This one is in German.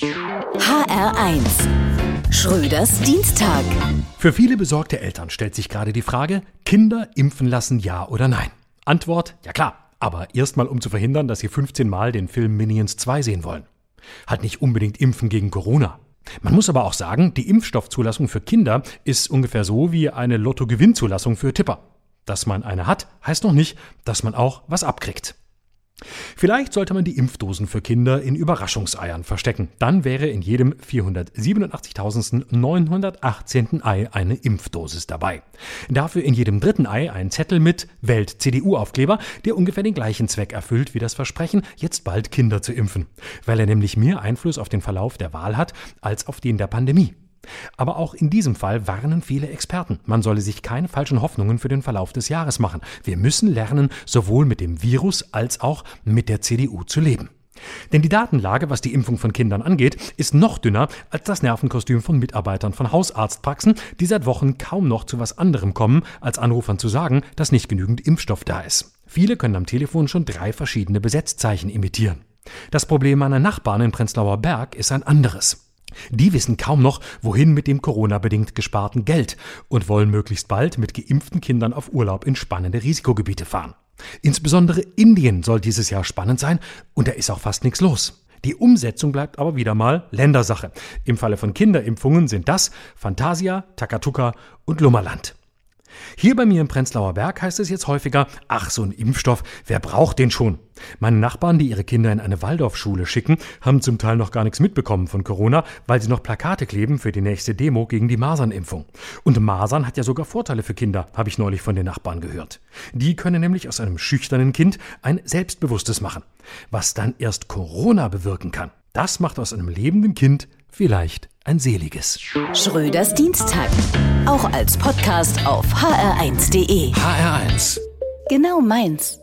HR1 Schröders Dienstag. Für viele besorgte Eltern stellt sich gerade die Frage, Kinder impfen lassen, ja oder nein? Antwort, ja klar, aber erstmal um zu verhindern, dass sie 15 Mal den Film Minions 2 sehen wollen. Halt nicht unbedingt impfen gegen Corona. Man muss aber auch sagen, die Impfstoffzulassung für Kinder ist ungefähr so wie eine Lottogewinnzulassung für Tipper. Dass man eine hat, heißt noch nicht, dass man auch was abkriegt. Vielleicht sollte man die Impfdosen für Kinder in Überraschungseiern verstecken. Dann wäre in jedem 487.918. Ei eine Impfdosis dabei. Dafür in jedem dritten Ei ein Zettel mit Welt-CDU-Aufkleber, der ungefähr den gleichen Zweck erfüllt wie das Versprechen, jetzt bald Kinder zu impfen. Weil er nämlich mehr Einfluss auf den Verlauf der Wahl hat als auf den der Pandemie. Aber auch in diesem Fall warnen viele Experten. Man solle sich keine falschen Hoffnungen für den Verlauf des Jahres machen. Wir müssen lernen, sowohl mit dem Virus als auch mit der CDU zu leben. Denn die Datenlage, was die Impfung von Kindern angeht, ist noch dünner als das Nervenkostüm von Mitarbeitern von Hausarztpraxen, die seit Wochen kaum noch zu was anderem kommen, als Anrufern zu sagen, dass nicht genügend Impfstoff da ist. Viele können am Telefon schon drei verschiedene Besetzzeichen imitieren. Das Problem meiner Nachbarn in Prenzlauer Berg ist ein anderes. Die wissen kaum noch, wohin mit dem Corona-bedingt gesparten Geld und wollen möglichst bald mit geimpften Kindern auf Urlaub in spannende Risikogebiete fahren. Insbesondere Indien soll dieses Jahr spannend sein und da ist auch fast nichts los. Die Umsetzung bleibt aber wieder mal Ländersache. Im Falle von Kinderimpfungen sind das Fantasia, Takatuka und Lummerland. Hier bei mir im Prenzlauer Berg heißt es jetzt häufiger, ach, so ein Impfstoff, wer braucht den schon? Meine Nachbarn, die ihre Kinder in eine Waldorfschule schicken, haben zum Teil noch gar nichts mitbekommen von Corona, weil sie noch Plakate kleben für die nächste Demo gegen die Masernimpfung. Und Masern hat ja sogar Vorteile für Kinder, habe ich neulich von den Nachbarn gehört. Die können nämlich aus einem schüchternen Kind ein selbstbewusstes machen. Was dann erst Corona bewirken kann, das macht aus einem lebenden Kind vielleicht ein seliges. Schröders Dienstag. Auch als Podcast auf hr1.de. HR1. Genau meins.